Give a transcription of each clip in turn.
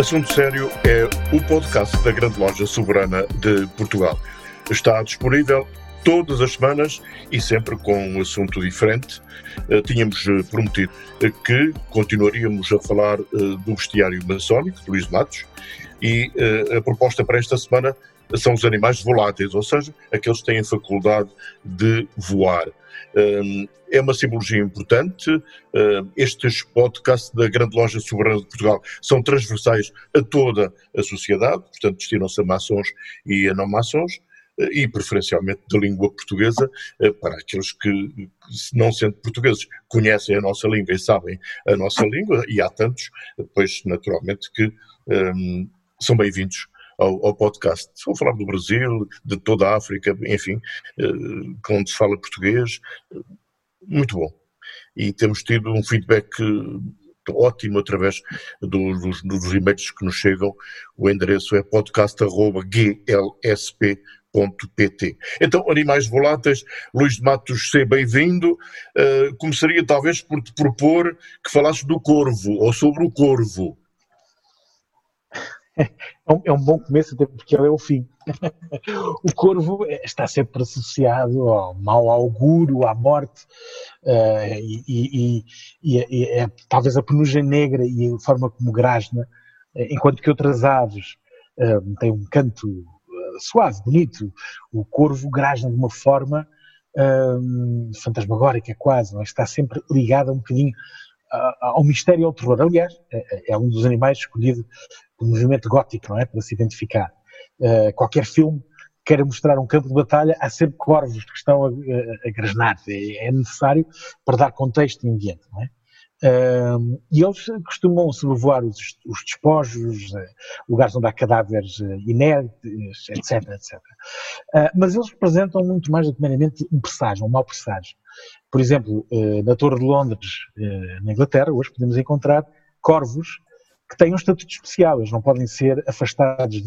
Assunto Sério é o podcast da Grande Loja Soberana de Portugal. Está disponível todas as semanas e sempre com um assunto diferente. Uh, tínhamos uh, prometido uh, que continuaríamos a falar do bestiário maçónico, Luís Matos, e a proposta para esta semana são os animais voláteis, ou seja, aqueles que têm a faculdade de voar. Um, é uma simbologia importante. Uh, estes podcasts da Grande Loja Soberana de Portugal são transversais a toda a sociedade, portanto, destinam-se a maçons e a não maçons, uh, e preferencialmente de língua portuguesa, uh, para aqueles que, não sendo portugueses, conhecem a nossa língua e sabem a nossa língua, e há tantos, pois, naturalmente, que um, são bem-vindos ao, ao, podcast. Vou falar do Brasil, de toda a África, enfim, uh, onde se fala português. Muito bom. E temos tido um feedback eh, ótimo através dos, dos, dos e-mails que nos chegam. O endereço é podcast.glsp.pt. Então, animais voláteis, Luís de Matos, seja bem-vindo. Uh, começaria talvez por te propor que falasses do corvo, ou sobre o corvo. É um, é um bom começo, até porque ele é o fim. o corvo está sempre associado ao mau auguro, à morte, uh, e, e, e, e, é talvez a penugem negra e a forma como grasna, uh, enquanto que outras aves uh, têm um canto suave, bonito, o corvo grasna de uma forma fantasmagórica quase, é? está sempre ligado a um bocadinho ao mistério e ao terror. Aliás, é, é um dos animais escolhido do movimento gótico, não é? Para se identificar. Uh, qualquer filme queira mostrar um campo de batalha, há sempre corvos que estão a, a, a grasnar. É, é, necessário para dar contexto e ambiente, não é? Uh, e eles costumam sobrevoar os, os despojos, uh, lugares onde há cadáveres uh, inertes, etc, etc. mas eles representam muito mais do que meramente um presságio, um mau presságio. Por exemplo, na Torre de Londres, na Inglaterra, hoje podemos encontrar corvos que têm um estatuto especial, eles não podem ser afastados,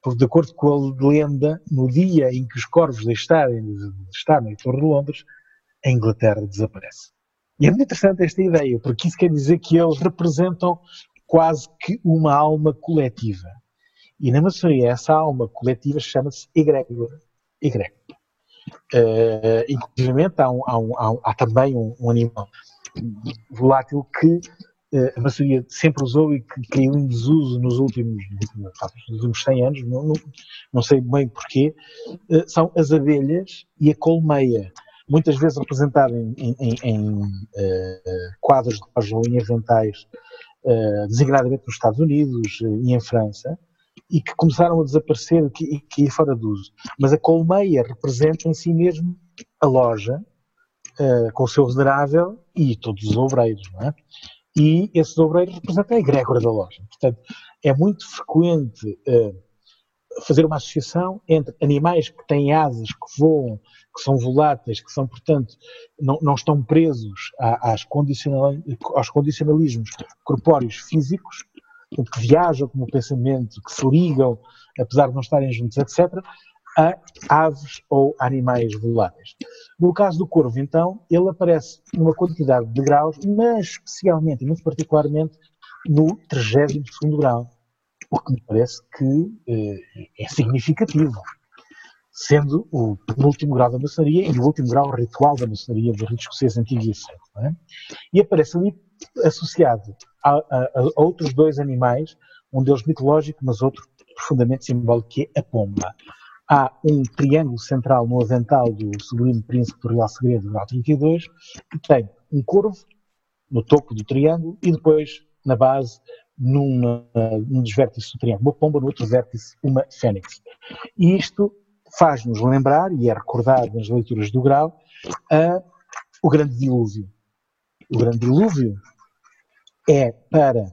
porque de acordo com a lenda, no dia em que os corvos deixarem de estar na Torre de Londres, a Inglaterra desaparece. E é muito interessante esta ideia, porque isso quer dizer que eles representam quase que uma alma coletiva. E na maçonaria essa alma coletiva chama-se egrégora. Egrégora. Uh, inclusive há, um, há, um, há, há também um, um animal volátil que eh, a maçonaria sempre usou e que caiu em desuso nos últimos, nos últimos 100 anos, não, não, não sei bem porquê, eh, são as abelhas e a colmeia, muitas vezes representada em, em, em, em uh, quadros de aventais, uh, designadamente nos Estados Unidos e em França, e que começaram a desaparecer e que, que fora de uso. Mas a colmeia representa em si mesmo a loja, uh, com o seu venerável e todos os obreiros, não é? e esses obreiros representam a egrégora da loja. Portanto, é muito frequente uh, fazer uma associação entre animais que têm asas, que voam, que são voláteis, que são, portanto, não, não estão presos às condicional, aos condicionalismos corpóreos físicos, que viajam como pensamento, que se ligam, apesar de não estarem juntos, etc., a aves ou animais voláteis. No caso do corvo, então, ele aparece numa quantidade de graus, mas especialmente e muito particularmente no 32 grau, o que me parece que eh, é significativo, sendo o último grau da maçonaria e o último grau ritual da maçonaria do rito escocês antigo e. É? E aparece ali associado a, a, a outros dois animais, um deles mitológico, mas outro profundamente simbólico, que é a pomba há um triângulo central no avental do sublime príncipe do Real Segredo, do grau 32, que tem um corvo no topo do triângulo e depois, na base, num dos vértices do triângulo uma pomba, no outro vértice uma fênix. E isto faz-nos lembrar, e é recordado nas leituras do grau, a, o grande dilúvio. O grande dilúvio é para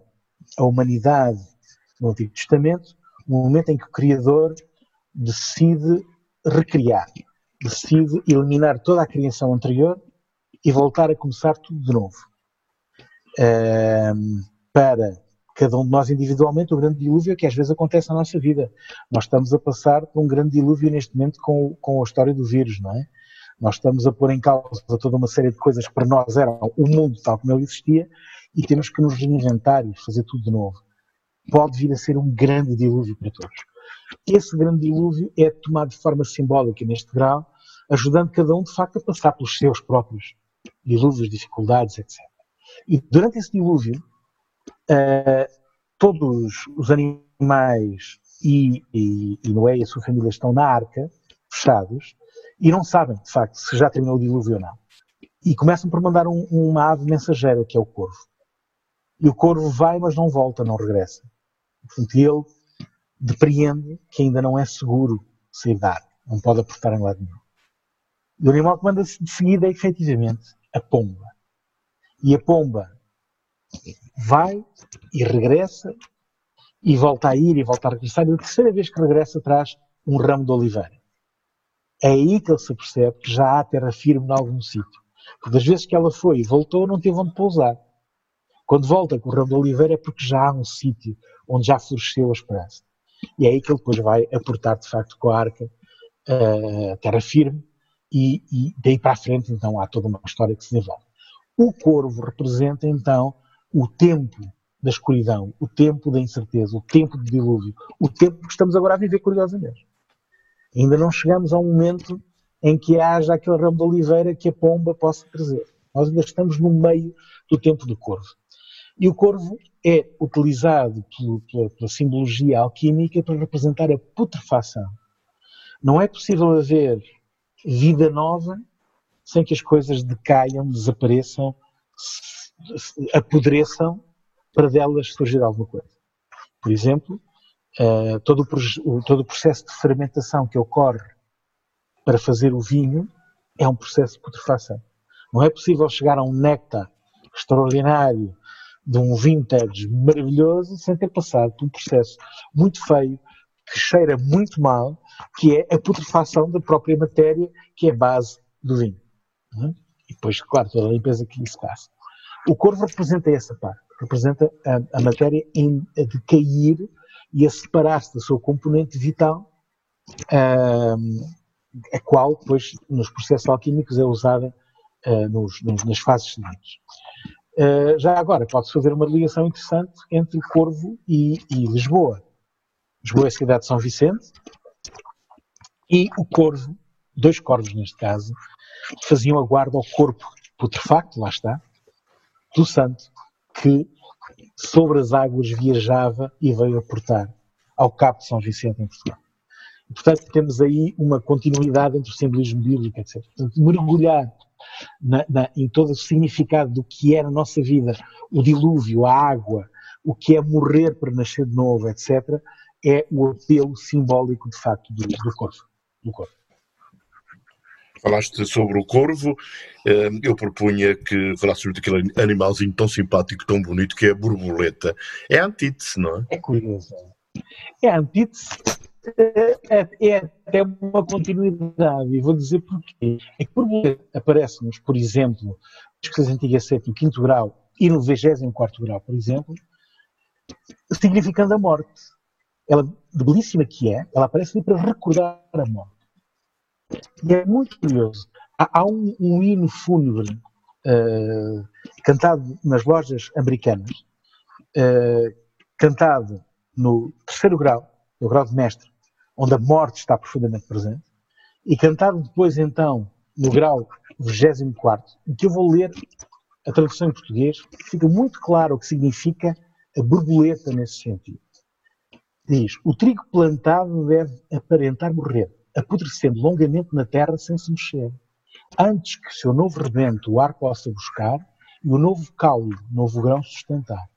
a humanidade no Antigo Testamento o momento em que o Criador decide recriar, decide eliminar toda a criação anterior e voltar a começar tudo de novo. Um, para cada um de nós individualmente, o grande dilúvio que às vezes acontece na nossa vida. Nós estamos a passar por um grande dilúvio neste momento com, com a história do vírus, não é? Nós estamos a pôr em causa toda uma série de coisas que para nós eram o mundo tal como ele existia e temos que nos reinventar e fazer tudo de novo. Pode vir a ser um grande dilúvio para todos. Esse grande dilúvio é tomado de forma simbólica neste grau, ajudando cada um de facto a passar pelos seus próprios dilúvios, dificuldades, etc. E durante esse dilúvio, uh, todos os animais e, e, e Noé e a sua família estão na arca, fechados, e não sabem, de facto, se já terminou o dilúvio ou não. E começam por mandar um, uma ave mensageira, que é o corvo. E o corvo vai, mas não volta, não regressa. Portanto, ele depreende que ainda não é seguro sair da não pode aportar em lado nenhum. E o animal que manda-se de seguida é, efetivamente, a pomba. E a pomba vai e regressa e volta a ir e volta a regressar. E a terceira vez que regressa traz um ramo de oliveira. É aí que ele se percebe que já há terra firme em algum sítio. Porque das vezes que ela foi e voltou, não teve onde pousar. Quando volta com o ramo de oliveira é porque já há um sítio onde já floresceu a esperança. E é aí que ele depois vai aportar, de facto, com a arca uh, terra firme e, e daí para a frente, então, há toda uma história que se desenvolve. O corvo representa, então, o tempo da escuridão, o tempo da incerteza, o tempo do dilúvio, o tempo que estamos agora a viver curiosamente. Ainda não chegamos a um momento em que haja aquele ramo de oliveira que a pomba possa trazer. Nós ainda estamos no meio do tempo do corvo. E o corvo é utilizado pela, pela simbologia alquímica para representar a putrefação. Não é possível haver vida nova sem que as coisas decaiam, desapareçam, apodreçam para delas surgir alguma coisa. Por exemplo, uh, todo, o, todo o processo de fermentação que ocorre para fazer o vinho é um processo de putrefação. Não é possível chegar a um néctar extraordinário de um vintage maravilhoso sem ter passado por um processo muito feio, que cheira muito mal, que é a putrefação da própria matéria, que é base do vinho. É? E depois, claro, toda a limpeza que isso passa. O corvo representa essa parte, representa a, a matéria em, a decair e a separar-se da sua componente vital, a qual depois nos processos alquímicos é usada uh, nos, nos, nas fases seguintes. Uh, já agora, pode-se fazer uma ligação interessante entre Corvo e, e Lisboa. Lisboa é a cidade de São Vicente e o Corvo, dois corvos neste caso, faziam a guarda ao corpo putrefacto, lá está, do santo, que sobre as águas viajava e veio aportar ao Cabo de São Vicente em Portugal. Portanto, temos aí uma continuidade entre o simbolismo bíblico, etc. Portanto, mergulhar na, na, em todo o significado do que é na nossa vida o dilúvio, a água, o que é morrer para nascer de novo, etc., é o apelo simbólico, de facto, do, do corpo. Do corpo. Falaste sobre o corvo, eh, eu propunha que falasses sobre aquele animalzinho tão simpático, tão bonito, que é a borboleta. É a antítese, não é? É curioso. É a antítese, é, é até uma continuidade, e vou dizer porquê. É que borboleta aparece-nos, por exemplo, nas coisas antigas 7 no 5 grau e no 24 grau, por exemplo, significando a morte. Ela, de belíssima que é, ela aparece ali para recordar a morte. E é muito curioso. Há, há um, um, hino fúnebre uh, cantado nas lojas americanas, uh, cantado no terceiro grau, no grau de mestre, onde a morte está profundamente presente, e cantado depois então no grau 24, em que eu vou ler a tradução em português, fica muito claro o que significa a borboleta nesse sentido. Diz: O trigo plantado deve aparentar morrer, apodrecendo longamente na terra sem se mexer, antes que seu novo rebento o ar possa buscar e o novo caule, novo grão sustentar.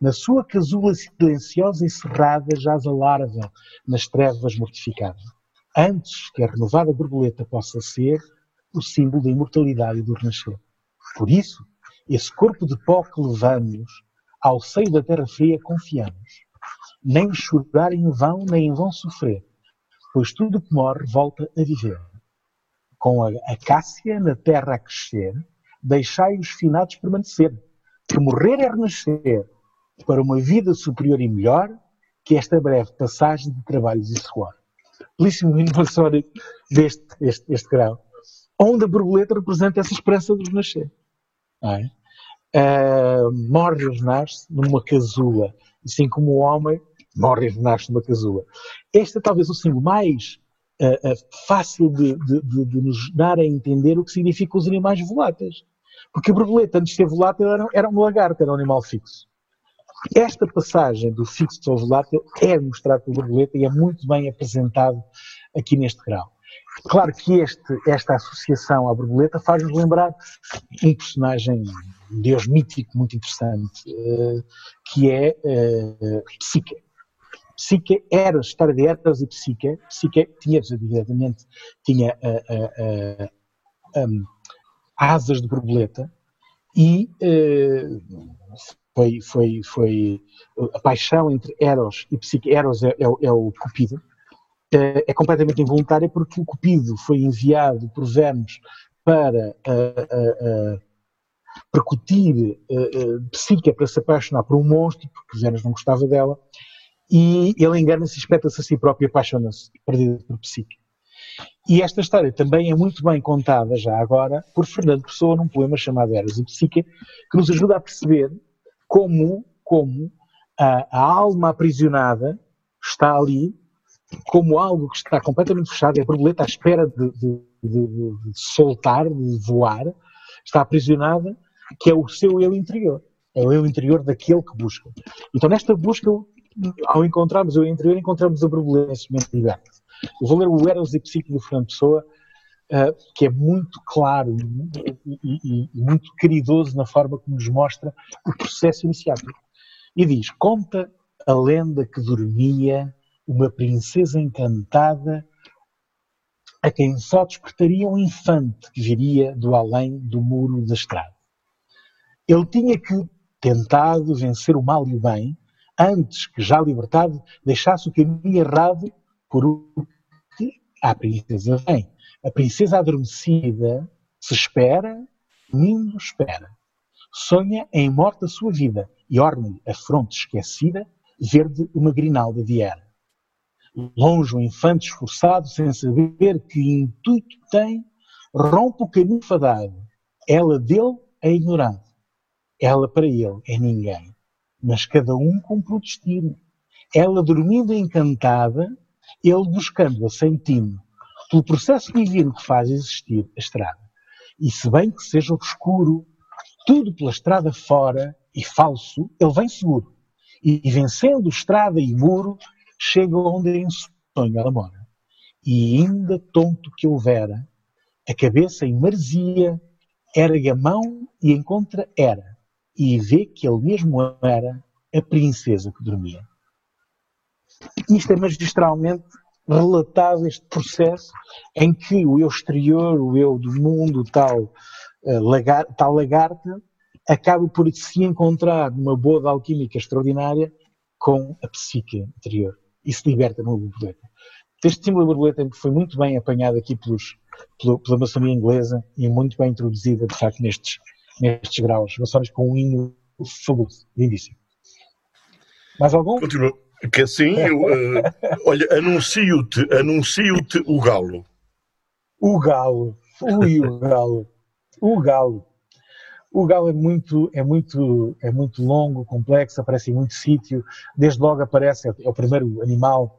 Na sua casula silenciosa e cerrada jaz a larva nas trevas mortificada. Antes que a renovada borboleta possa ser o símbolo da imortalidade e do renascer. Por isso, esse corpo de pó que levamos ao seio da terra fria confiamos. Nem chorar em vão, nem em vão sofrer, pois tudo que morre volta a viver. Com a acácia na terra a crescer, deixai os finados permanecer, que morrer é renascer, para uma vida superior e melhor que esta breve passagem de trabalhos e suor. Belíssimo hino maçónico deste este, este grau, onde a borboleta representa essa esperança de renascer. É? Uh, morre e renasce numa casula, assim como o homem morre e renasce numa casula. Este é talvez o símbolo mais uh, uh, fácil de, de, de, de, nos dar a entender o que significa os animais voláteis. Porque a borboleta, antes de ser volátil, era, era um lagarto, era um animal fixo. Esta passagem do fixo ao volátil é mostrada pela borboleta e é muito bem apresentado aqui neste grau. Claro que este, esta associação à borboleta faz-nos lembrar um personagem, um deus mítico muito interessante, uh, que é uh, Psique. Psique era história de Eros e Psique. Psique tinha, evidentemente, tinha um, asas de borboleta e foi, foi, foi a paixão entre Eros e Psique. Eros é, é, é o Cupido, é, é completamente involuntária porque o Cupido foi enviado por Vênus para uh, uh, uh, percutir Psique para se apaixonar por um monstro, porque Vênus não gostava dela, e ele engana-se espeta-se a si próprio e apaixona-se, perdido por Psique. E esta história também é muito bem contada já agora por Fernando Pessoa num poema chamado Eros e Psique, que nos ajuda a perceber como, como a, a alma aprisionada está ali como algo que está completamente fechado, é borboleta à espera de, de, de, de, soltar, de voar, está aprisionada, que é o seu eu interior. É o eu interior daquele que busca. Então, nesta busca, ao encontrarmos o eu interior, encontramos a borboleta nesse. Eu vou ler o Eros e Psique do Fernando Pessoa, uh, que é muito claro e, e, e, muito caridoso na forma como nos mostra o processo iniciático. E diz: Conta a lenda que dormia uma princesa encantada a quem só despertaria um infante que viria do além do muro da estrada. Ele tinha que, tentado vencer o mal e o bem, antes que já libertado, deixasse o caminho errado por o que a princesa vem. A princesa adormecida se espera, lindo espera. Sonha em morte a sua vida e orna a fronte esquecida, verde uma grinalda de era. Longe o infante esforçado, sem saber que intuito tem, rompe o caminho fadado. Ela dele é ignorado. Ela para ele é ninguém. Mas cada um cumpre o destino. Ela dormindo encantada, ele buscando-a sem tino pelo processo divino que faz existir a estrada. E se bem que seja obscuro, tudo pela estrada fora e falso, ele vem seguro. E, vencendo estrada e muro, chega onde em sonho ela mora. E ainda tonto que houvera, a cabeça em maresia, ergue a mão e encontra Era, e vê que ele mesmo era a princesa que dormia. Isto é magistralmente relatado este processo em que o eu exterior, o eu do mundo, tal, uh, lagar, tal lagarta, acaba por se encontrar numa boa alquímica extraordinária com a psique interior e se liberta numa borboleta. Este símbolo da borboleta foi muito bem apanhado aqui pelos, pela, pela maçonaria inglesa e muito bem introduzida, de facto, nestes, nestes graus maçónicos com um hino fabuloso, lindíssimo. Mais algum? Continua. Que assim, uh, olha, anuncio-te, anuncio-te o galo. O galo, ui, o galo, o galo. O galo é muito, é muito, é muito longo, complexo, aparece em muito sítio. Desde logo aparece, é o primeiro animal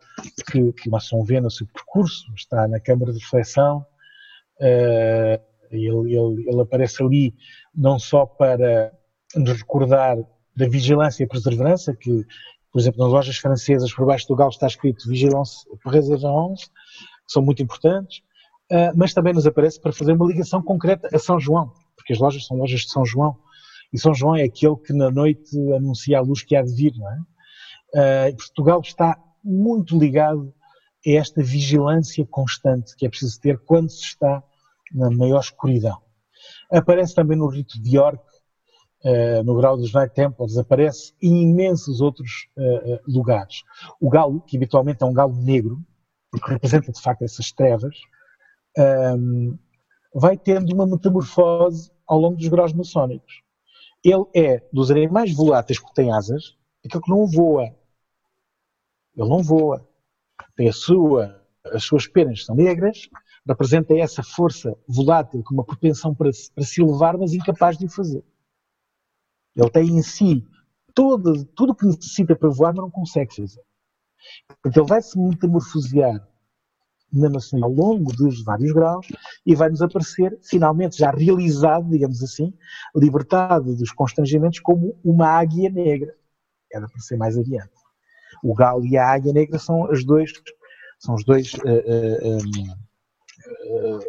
que, que maçom vê no seu percurso, está na câmara de reflexão. Uh, ele, ele, ele aparece ali não só para nos recordar da vigilância e perseverança que por exemplo, nas lojas francesas, por baixo do galo está escrito Vigilance Préservance, que são muito importantes, uh, mas também nos aparece para fazer uma ligação concreta a São João, porque as lojas são lojas de São João, E São João é aquele que na noite anuncia a luz que há de vir, não é? Uh, Portugal está muito ligado a esta vigilância constante que é preciso ter quando se está na maior escuridão. Aparece também no rito de York, uh, no grau dos Night Templars, aparece em imensos outros uh, lugares. O galo, que habitualmente é um galo negro, porque representa de facto essas trevas, um, vai tendo uma metamorfose ao longo dos graus maçónicos. Ele é dos animais voláteis que têm asas, aquele que não voa. Ele não voa. Tem sua, as suas penas são negras, representa essa força volátil com uma propensão para, para se elevar, mas incapaz de o fazer. Ele tem em si todo, tudo o que necessita para voar, mas não consegue fazer. Portanto, ele vai se metamorfosear na maçonaria ao longo dos vários graus e vai-nos aparecer, finalmente, já realizado, digamos assim, libertado dos constrangimentos, como uma águia negra. Era para ser mais adiante. O galo e a águia negra são dois, são os dois, uh, uh, uh,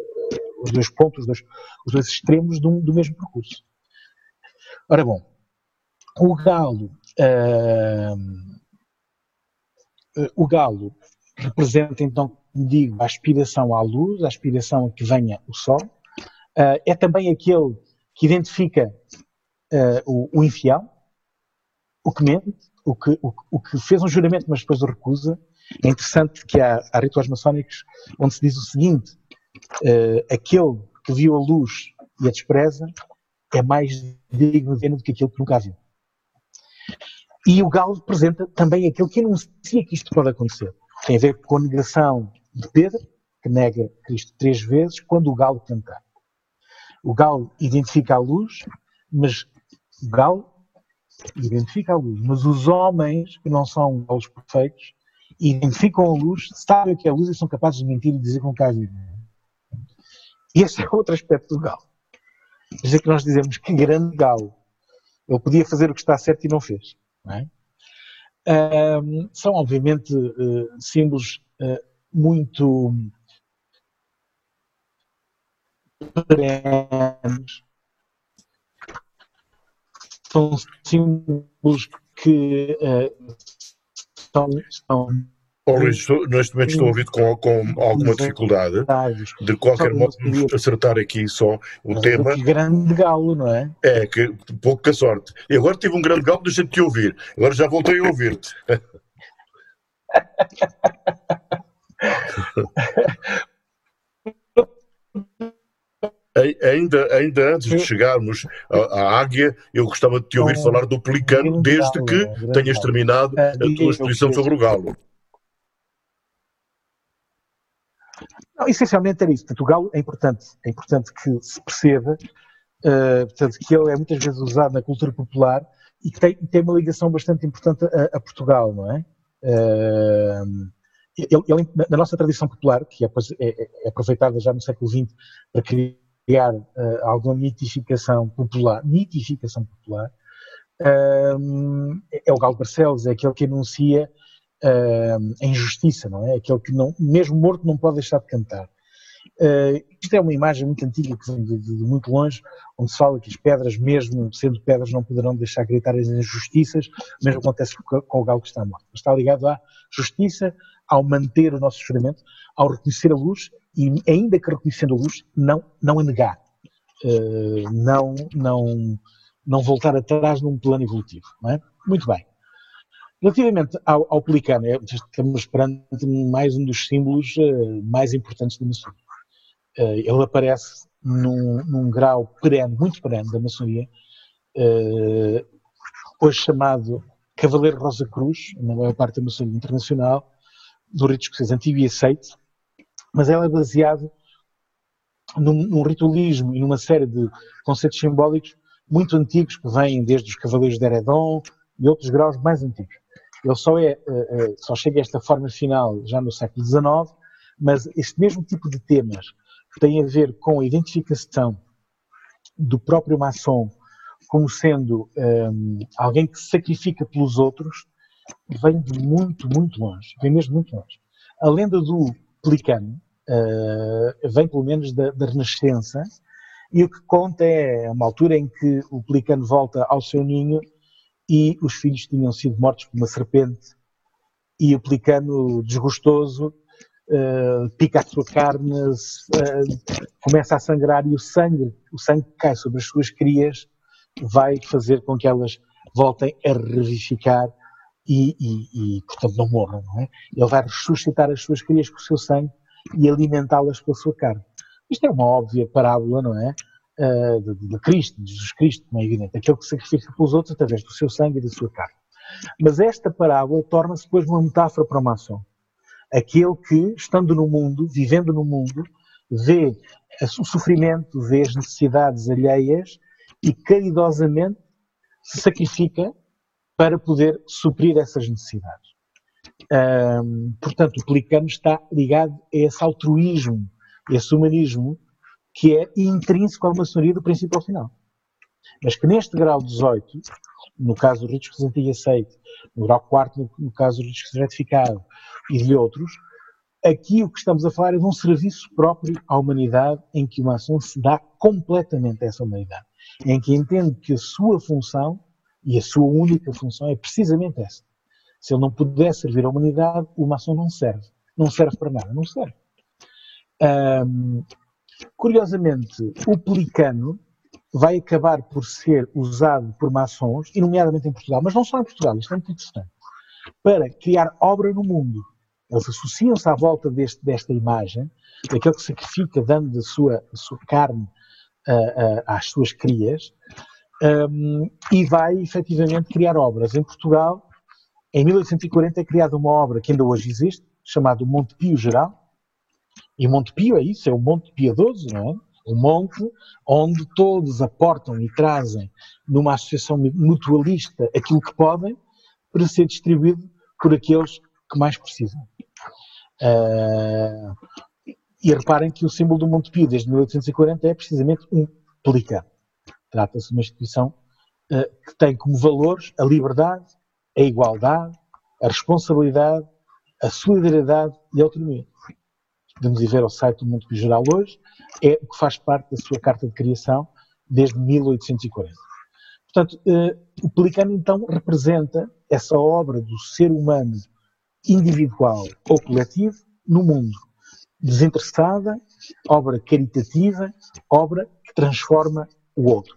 os dois pontos, os dois, os dois extremos do, do, mesmo percurso. Ora bom, o galo, o galo representa então digo, a aspiração à luz, a aspiração a que venha o sol. Uh, é também aquele que identifica uh, o, o, infiel, o que mente, o que, o, o, que fez um juramento, mas depois o recusa. É interessante que há, há rituais maçónicos onde se diz o seguinte: uh, aquele que viu a luz e a despreza é mais digno de do que aquele que nunca viu. E o galo representa também aquele que anuncia que isto pode acontecer. Tem a ver com a negação de Pedro, que nega Cristo três vezes, quando o galo cantar. O galo identifica a luz, mas o galo identifica a luz, mas os homens que não são galos perfeitos identificam a luz, sabem o que é a luz e são capazes de mentir e dizer com cá. E esse é outro aspecto do galo. Quer dizer que nós dizemos que grande galo. Ele podia fazer o que está certo e não fez. É? são, obviamente, uh, símbolos uh, muito. São símbolos que uh, são, são Oh, Luís, neste momento estou a ouvir com, com alguma dificuldade. De qualquer modo, vamos acertar aqui só o Mas tema. Que grande galo, não é? É, que pouca sorte. E agora tive um grande galo, deixa-te te ouvir. Agora já voltei a ouvir-te. ainda, ainda antes de chegarmos à, à, águia, eu gostava de te ouvir falar do pelicano, desde que tenhas terminado a tua exposição sobre o galo. Não, essencialmente era isso. Galo é importante. É importante que se perceba uh, portanto, que ele é muitas vezes usado na cultura popular e que tem, tem uma ligação bastante importante a, a Portugal, não é? Uh, ele, ele, na nossa tradição popular, que é, é, é, aproveitada já no século XX para criar uh, alguma mitificação popular, mitificação popular, uh, é o Galo Barcelos, é aquele que anuncia uh, a injustiça, não é? Aquele que não, mesmo morto não pode deixar de cantar. Uh, isto é uma imagem muito antiga, que vem de, de, de, muito longe, onde se fala que as pedras, mesmo sendo pedras, não poderão deixar gritar as injustiças, mesmo acontece com, com o galo que está morto. Está ligado à justiça, ao manter o nosso juramento, ao reconhecer a luz e, ainda que reconhecendo a luz, não, não a negar, uh, não, não, não voltar atrás num plano evolutivo. É? Muito bem. Relativamente ao, ao pelicano, é, estamos perante mais um dos símbolos uh, mais importantes da maçonaria. Uh, ele aparece num, num, grau perene, muito perene da maçonaria, uh, hoje chamado Cavaleiro Rosa Cruz, na maior parte da maçonaria internacional, do rito escocês antigo e aceito, mas ela é baseado num, num, ritualismo e numa série de conceitos simbólicos muito antigos que vêm desde os Cavaleiros de Eredon e outros graus mais antigos. Ele só, é, uh, uh, só chega a esta forma final já no século XIX, mas este mesmo tipo de temas que têm a ver com a identificação do próprio maçom como sendo um, alguém que se sacrifica pelos outros, vem de muito, muito longe. Vem mesmo muito longe. A lenda do pelicano uh, vem pelo menos da, da Renascença E o que conta é uma altura em que o pelicano volta ao seu ninho e os filhos tinham sido mortos por uma serpente e o pelicano desgostoso uh, pica a sua carne, uh, começa a sangrar e o sangue, o sangue que cai sobre as suas crias vai fazer com que elas voltem a revivificar e, e, e, portanto, não morram, não é? Ele vai ressuscitar as suas crias com o seu sangue e alimentá-las com a sua carne. Isto é uma óbvia parábola, não é? Uh, de, de, Cristo, de Jesus Cristo, como é evidente, aquele que sacrifica pelos outros através do seu sangue e da sua carne. Mas esta parábola torna-se depois uma metáfora para o maçom. Aquele que, estando no mundo, vivendo no mundo, vê o sofrimento, vê as necessidades alheias e caridosamente se sacrifica para poder suprir essas necessidades. Um, portanto, o pelicano está ligado a esse altruísmo, esse humanismo que é intrínseco à maçonaria do princípio ao final. Mas que neste grau 18, no caso do risco antigo e aceite, no grau 4, no, caso do risco retificado e de outros, aqui o que estamos a falar é de um serviço próprio à humanidade em que o maçom se dá completamente a essa humanidade, em que entende que a sua função e a sua única função é precisamente essa. Se ele não puder servir à humanidade, o maçom não serve. Não serve para nada, não serve. Um, curiosamente, o pelicano vai acabar por ser usado por maçons, e nomeadamente em Portugal, mas não só em Portugal, isto é muito interessante, para criar obra no mundo. Eles associam-se à volta deste, desta imagem, daquele que sacrifica dando a sua, a sua carne às suas crias, um, e vai efetivamente criar obras. Em Portugal, em 1840 é criada uma obra que ainda hoje existe, chamada Monte Pio Geral, e Monte Pio é isso, é o Monte Piedoso, não é? O monte onde todos aportam e trazem numa associação mutualista aquilo que podem para ser distribuído por aqueles que mais precisam. Uh, e reparem que o símbolo do Monte Pio desde 1840 é precisamente um pelicano. Trata-se de uma instituição uh, que tem como valores a liberdade, a igualdade, a responsabilidade, a solidariedade e a autonomia. Podemos ir ver ao site do Mundo Geral hoje, é o que faz parte da sua carta de criação desde 1840. Portanto, uh, o Pelicano então representa essa obra do ser humano individual ou coletivo no mundo, desinteressada, obra caritativa, obra que transforma o outro.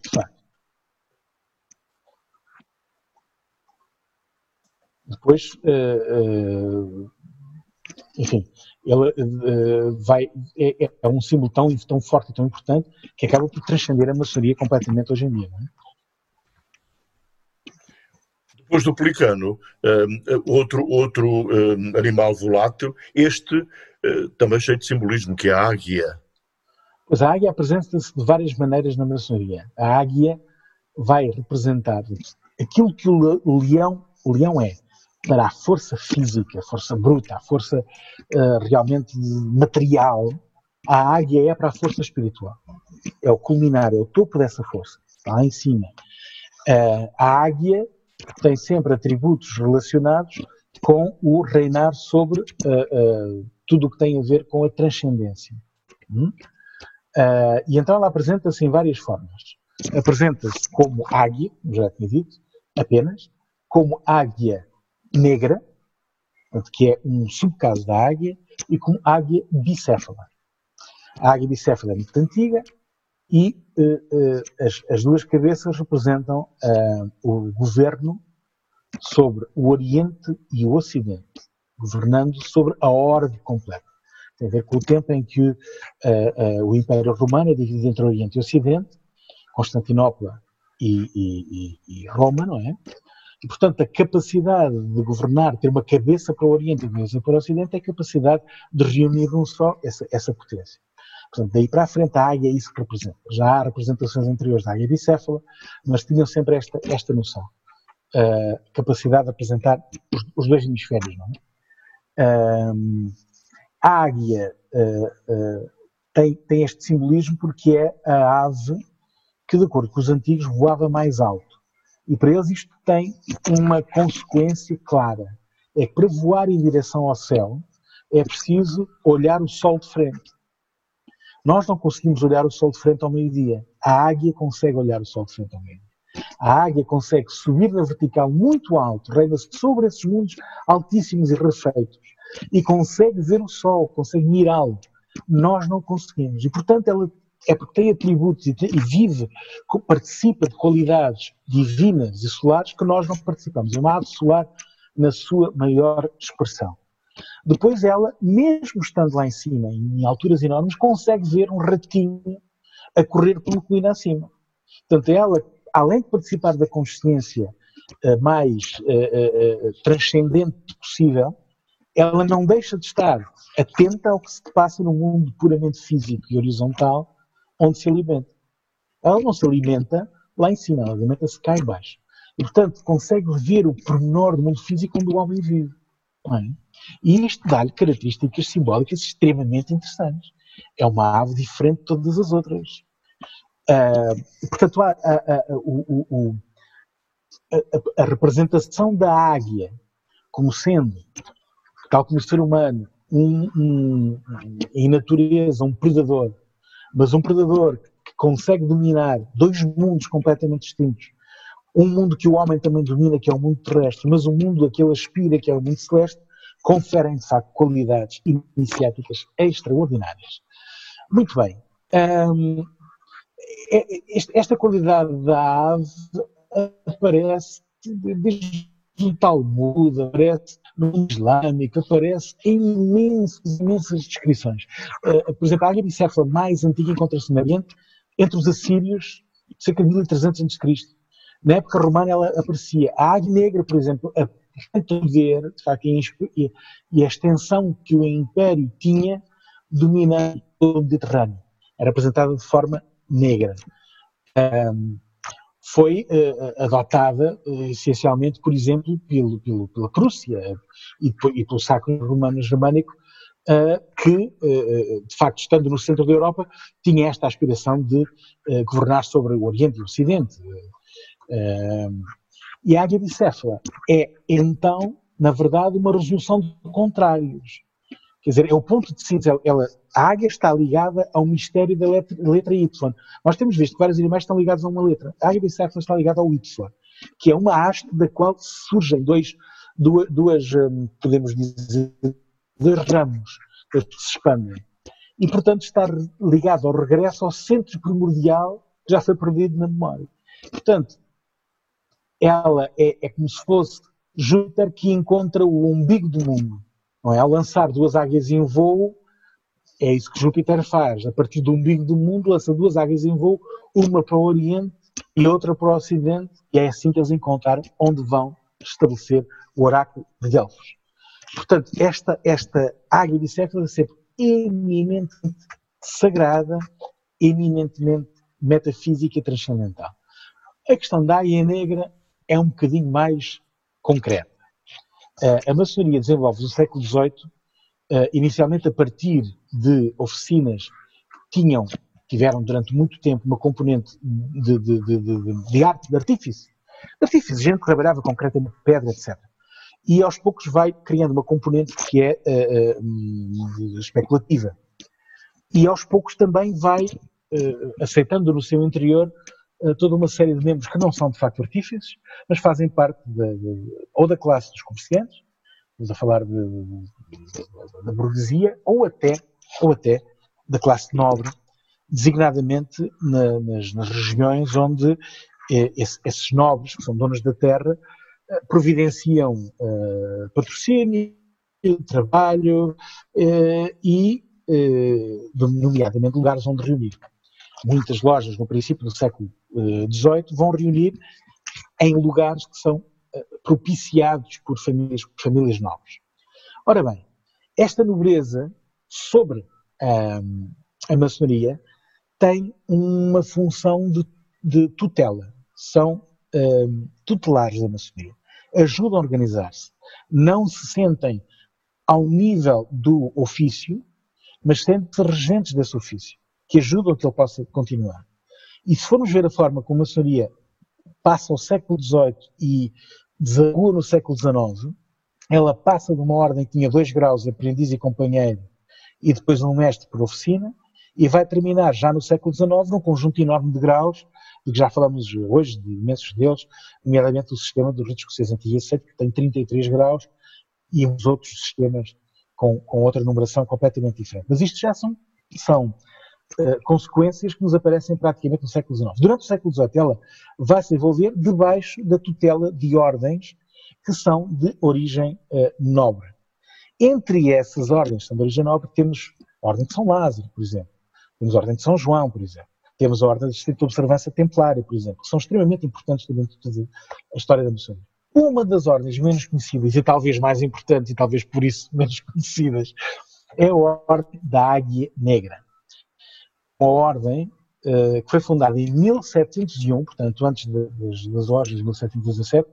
Depois, uh, uh, enfim, ele uh, vai, é, é, um símbolo tão, tão forte e tão importante que acaba por transcender a maçonaria completamente hoje em dia. É? Depois do pelicano, outro, outro animal volátil, este também cheio de simbolismo, que é a águia. Pois a águia apresenta-se de várias maneiras na maçonaria. A águia vai representar aquilo que o leão, o leão é, para a força física, a força bruta, a força uh, realmente material, a águia é para a força espiritual. É o culminar, é o topo dessa força, está lá em cima. Uh, a águia tem sempre atributos relacionados com o reinar sobre uh, tudo o que tem a ver com a transcendência. Hum? E então ela apresenta-se em várias formas. Apresenta-se como águia, já tinha dito, apenas, como águia negra, que é um subcaso da águia, e como águia bicéfala. A águia bicéfala é muito antiga e uh, uh, as, as, duas cabeças representam o governo sobre o Oriente e o Ocidente, governando sobre a ordem completa tem a ver com o tempo em que uh, uh, o Império Romano é dividido entre Oriente e Ocidente, Constantinopla e, e, e, Roma, não é? E, portanto, a capacidade de governar, ter uma cabeça para o Oriente e uma cabeça para o Ocidente, é a capacidade de reunir num só essa, essa potência. Portanto, daí para a frente, a águia é isso que representa. Já há representações anteriores da águia bicéfala, mas tinham sempre esta, esta noção. Uh, capacidade de apresentar os, os dois hemisférios, não é? A águia uh, uh, tem, tem este simbolismo porque é a ave que, de acordo com os antigos, voava mais alto. E para eles isto tem uma consequência clara. É que para voar em direção ao céu é preciso olhar o sol de frente. Nós não conseguimos olhar o sol de frente ao meio-dia. A águia consegue olhar o sol de frente ao meio-dia. A águia consegue subir na vertical muito alto, reina-se sobre esses mundos altíssimos e refeitos, e consegue ver o sol, consegue mirá-lo. Nós não conseguimos. E, portanto, ela é porque tem atributos e, vive, participa de qualidades divinas e solares que nós não participamos. É uma ave solar na sua maior expressão. Depois ela, mesmo estando lá em cima, em alturas enormes, consegue ver um ratinho a correr pelo colina acima. Portanto, ela, além de participar da consciência uh, mais uh, uh, transcendente possível, ela não deixa de estar atenta ao que se passa no mundo puramente físico e horizontal, onde se alimenta. Ela não se alimenta lá em cima, ela alimenta-se cá em baixo. E, portanto, consegue ver o pormenor do mundo físico onde o homem vive. É? E isto dá-lhe características simbólicas extremamente interessantes. É uma ave diferente de todas as outras. Uh, portanto, a, o, o, a, representação da águia como sendo, tal como o ser humano, um, um, em natureza, um predador, mas um predador que consegue dominar dois mundos completamente distintos, um mundo que o homem também domina, que é o mundo terrestre, mas um mundo a que ele aspira, que é o mundo celeste, conferem de facto qualidades iniciáticas extraordinárias. Muito bem. Um, esta qualidade da ave aparece desde o Talmud, aparece no Islâmico, aparece em imensas, imensas descrições. Uh, por exemplo, a águia mais antiga encontra-se no Oriente entre os assírios, cerca de 1300 a.C. Na época romana ela aparecia. A águia negra, por exemplo, ver, de facto, e a extensão que o Império tinha dominando o Mediterrâneo. Era apresentada de forma negra. Um, foi uh, adotada uh, essencialmente, por exemplo, pelo, pelo, pela Prússia e, e pelo Sacro Romano Germânico, uh, que, de facto, estando no centro da Europa, tinha esta aspiração de governar sobre o Oriente e o Ocidente. E a águia bicéfala é, então, na verdade, uma resolução de contrários. Quer dizer, é o ponto de síntese. Ela, a águia está ligada ao mistério da letra, letra, Y. Nós temos visto que vários animais estão ligados a uma letra. A águia bicéfala está ligada ao Y, que é uma haste da qual surgem dois, duas, duas hum, podemos dizer, dois ramos que se expandem. E, portanto, está ligado ao regresso ao centro primordial que já foi perdido na memória. Portanto, ela é, é como se fosse Júpiter que encontra o umbigo do mundo. Não é? Ao lançar duas águias em voo, é isso que Júpiter faz. A partir do umbigo do mundo, lança duas águias em voo, uma para o Oriente e outra para o Ocidente, e é assim que eles encontraram onde vão estabelecer o oráculo de Delfos. Portanto, esta, esta águia bicéfala é sempre eminentemente sagrada, eminentemente metafísica e transcendental. A questão da águia negra é um bocadinho mais concreta. Uh, a maçonaria desenvolve no século XVIII, uh, inicialmente a partir de oficinas que tinham, tiveram durante muito tempo uma componente de, de, de, de arte, de artífice. Artífice, gente que trabalhava concretamente pedra, etc. E aos poucos vai criando uma componente que é uh, especulativa. E aos poucos também vai aceitando no seu interior toda uma série de membros que não são de facto artífices, mas fazem parte de, de, ou da classe dos comerciantes, estamos a falar da burguesia, ou até, ou até da classe nobre, designadamente na, nas, nas, regiões onde eh, esse, esses nobres, que são donos da terra, eh, providenciam eh, patrocínio, trabalho eh, e, eh, nomeadamente, lugares onde reunir. Muitas lojas, no princípio do século 18 vão reunir em lugares que são eh, propiciados por famílias, famílias nobres. Ora bem, esta nobreza sobre um, a maçonaria tem uma função de, de tutela. São um, tutelares da maçonaria. Ajudam a organizar-se. Não se sentem ao nível do ofício, mas sentem-se regentes desse ofício, que ajudam a que ele possa continuar. E se formos ver a forma como a maçonaria passa o século XVIII e desagua no século XIX, ela passa de uma ordem que tinha dois graus, aprendiz e companheiro, e depois um mestre por oficina, e vai terminar já no século XIX num conjunto enorme de graus, de que já falamos hoje, de imensos deles, nomeadamente o sistema do Rito Escocês Antigo e que tem 33 graus, e os outros sistemas com, com outra numeração completamente diferente. Mas isto já são, são uh, consequências que nos aparecem praticamente no século XIX. Durante o século XVIII, ela vai se envolver debaixo da tutela de ordens que são de origem uh, nobre. Entre essas ordens que são de origem nobre, temos a Ordem de São Lázaro, por exemplo. Temos a Ordem de São João, por exemplo. Temos a Ordem de Estrita Observância Templária, por exemplo, que são extremamente importantes dentro da história da maçonaria. Uma das ordens menos conhecidas, e talvez mais importantes, e talvez por isso menos conhecidas, é a Ordem da Águia Negra. Uma ordem uh, que foi fundada em 1701, portanto, antes de, das, das ordens de 1717,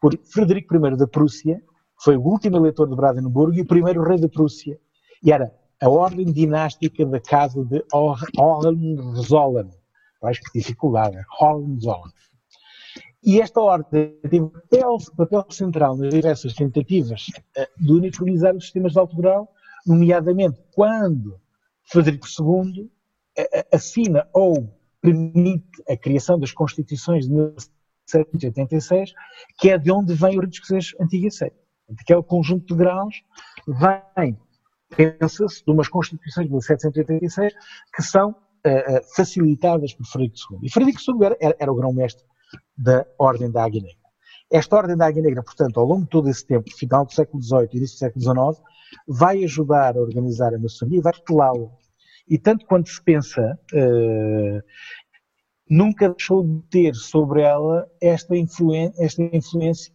por Frederico I da Prússia, que foi o último eleitor de Brandenburgo e o primeiro rei da Prússia. E era a ordem dinástica da casa de Hohenzollern. Mais que dificuldade, Hohenzollern. E esta ordem teve papel, papel central nas diversas tentativas eh, de uniformizar os sistemas de alto grau, nomeadamente quando Frederico II assina ou permite a criação das Constituições de 1786, que é de onde vem o rito escocês antigo e sério. Aquele conjunto de graus vem, pensa-se, de umas Constituições de 1786 que são uh, facilitadas por Frederico II. E Frederico II era, era, era o grão-mestre da Ordem da Águia Negra. Esta Ordem da Águia Negra, portanto, ao longo de todo esse tempo, final do século XVIII e início do século XIX, vai ajudar a organizar a maçonaria e vai tutelá-la. E tanto quanto se pensa, uh, nunca deixou de ter sobre ela esta, influen esta influência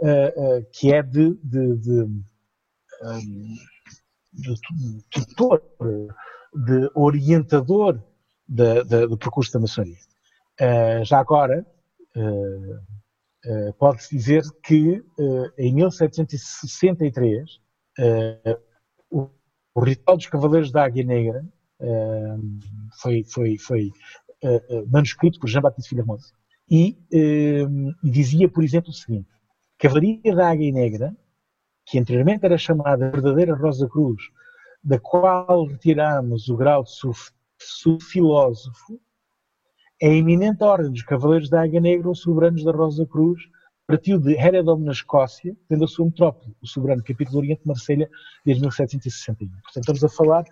uh, uh, que é de, de, de, de, tutor, de orientador do percurso da maçonaria. já agora, Pode-se dizer que em 1763 o, o, ritual dos Cavaleiros da Águia Negra foi, foi, foi manuscrito por Jean-Baptiste Filharmosa e, dizia, por exemplo, o seguinte: Cavalaria da Águia Negra, que anteriormente era chamada Verdadeira Rosa Cruz, da qual retiramos o grau de subfilósofo, a eminente ordem dos Cavaleiros da Águia Negra, os soberanos da Rosa Cruz, partiu de Heredom, na Escócia, tendo a sua metrópole, o soberano capítulo Oriente de Marselha, desde 1761. Portanto, estamos a falar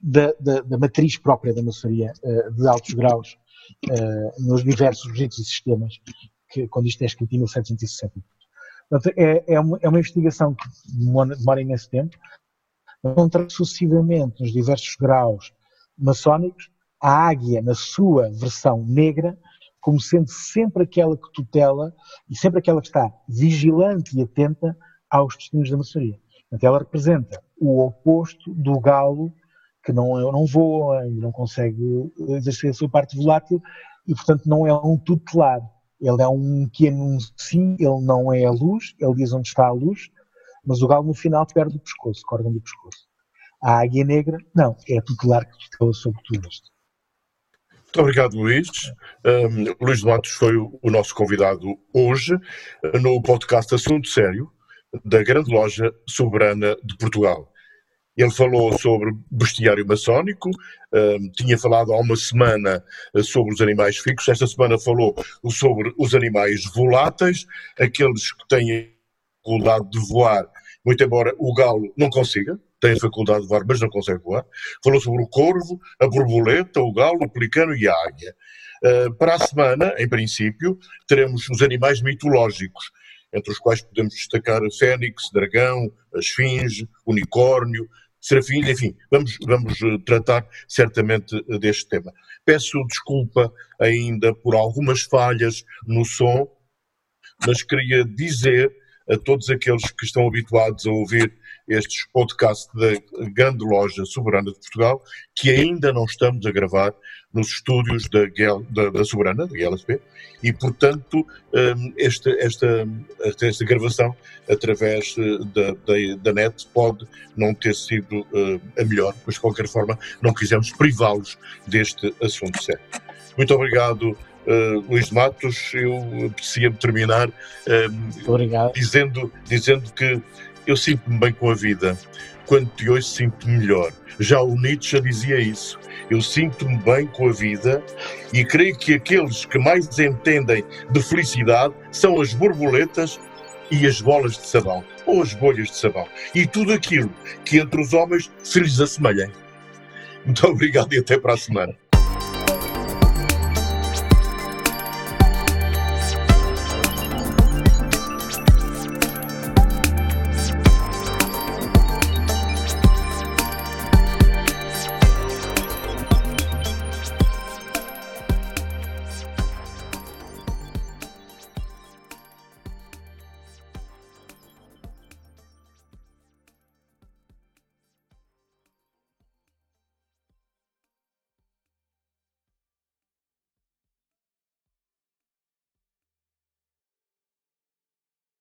da, da, da matriz própria da maçonaria uh, de altos graus uh, nos diversos ritos e sistemas, que, quando isto é escrito em 1760. Portanto, é, é, uma, é uma investigação que demora, imenso tempo, encontrar sucessivamente nos diversos graus maçónicos a águia na sua versão negra como sendo sempre aquela que tutela e sempre aquela que está vigilante e atenta aos destinos da maçonaria. Portanto, ela representa o oposto do galo que não, não voa e não consegue exercer a sua parte volátil e, portanto, não é um tutelar. Ele é um que anuncia, ele não é a luz, ele diz onde está a luz, mas o galo no final perde o pescoço, corda do pescoço. A águia negra, não, é a tutelar que tutela sobre tudo isto. Muito obrigado, Luís. Um, Luís de Matos foi o, o nosso convidado hoje no podcast Assunto Sério da Grande Loja Soberana de Portugal. Ele falou sobre bestiário maçónico, um, tinha falado há uma semana eh, sobre os animais fixos, esta semana falou sobre os animais voláteis, aqueles que têm a faculdade de voar, muito embora o galo não consiga, tem a faculdade de voar, mas não consegue voar. Falou sobre o corvo, a borboleta, o galo, o pelicano e a águia. Uh, para a semana, em princípio, teremos os animais mitológicos, entre os quais podemos destacar a fênix, dragão, a esfinge, unicórnio, serafim, enfim, vamos, vamos eh, tratar certamente eh, deste tema. Peço desculpa ainda por algumas falhas no som, mas queria dizer a todos aqueles que estão habituados a ouvir estes podcasts da grande loja soberana de Portugal, que ainda não estamos a gravar nos estúdios da, da, da Soberana, da GLSP, e portanto hum, esta, esta, esta gravação através eh, da, da, da, net pode não ter sido uh, a melhor, mas de qualquer forma não quisemos privá-los deste assunto sério. Muito obrigado. Uh, Luís Matos, eu aprecia terminar uh, dizendo, dizendo que eu sinto-me bem com a vida quando te ouço sinto-me melhor. Já o Nietzsche dizia isso. Eu sinto-me bem com a vida e creio que aqueles que mais entendem de felicidade são as borboletas e as bolas de sabão, ou as bolhas de sabão, e tudo aquilo que entre os homens se lhes assemelhem. Muito obrigado e até para a semana.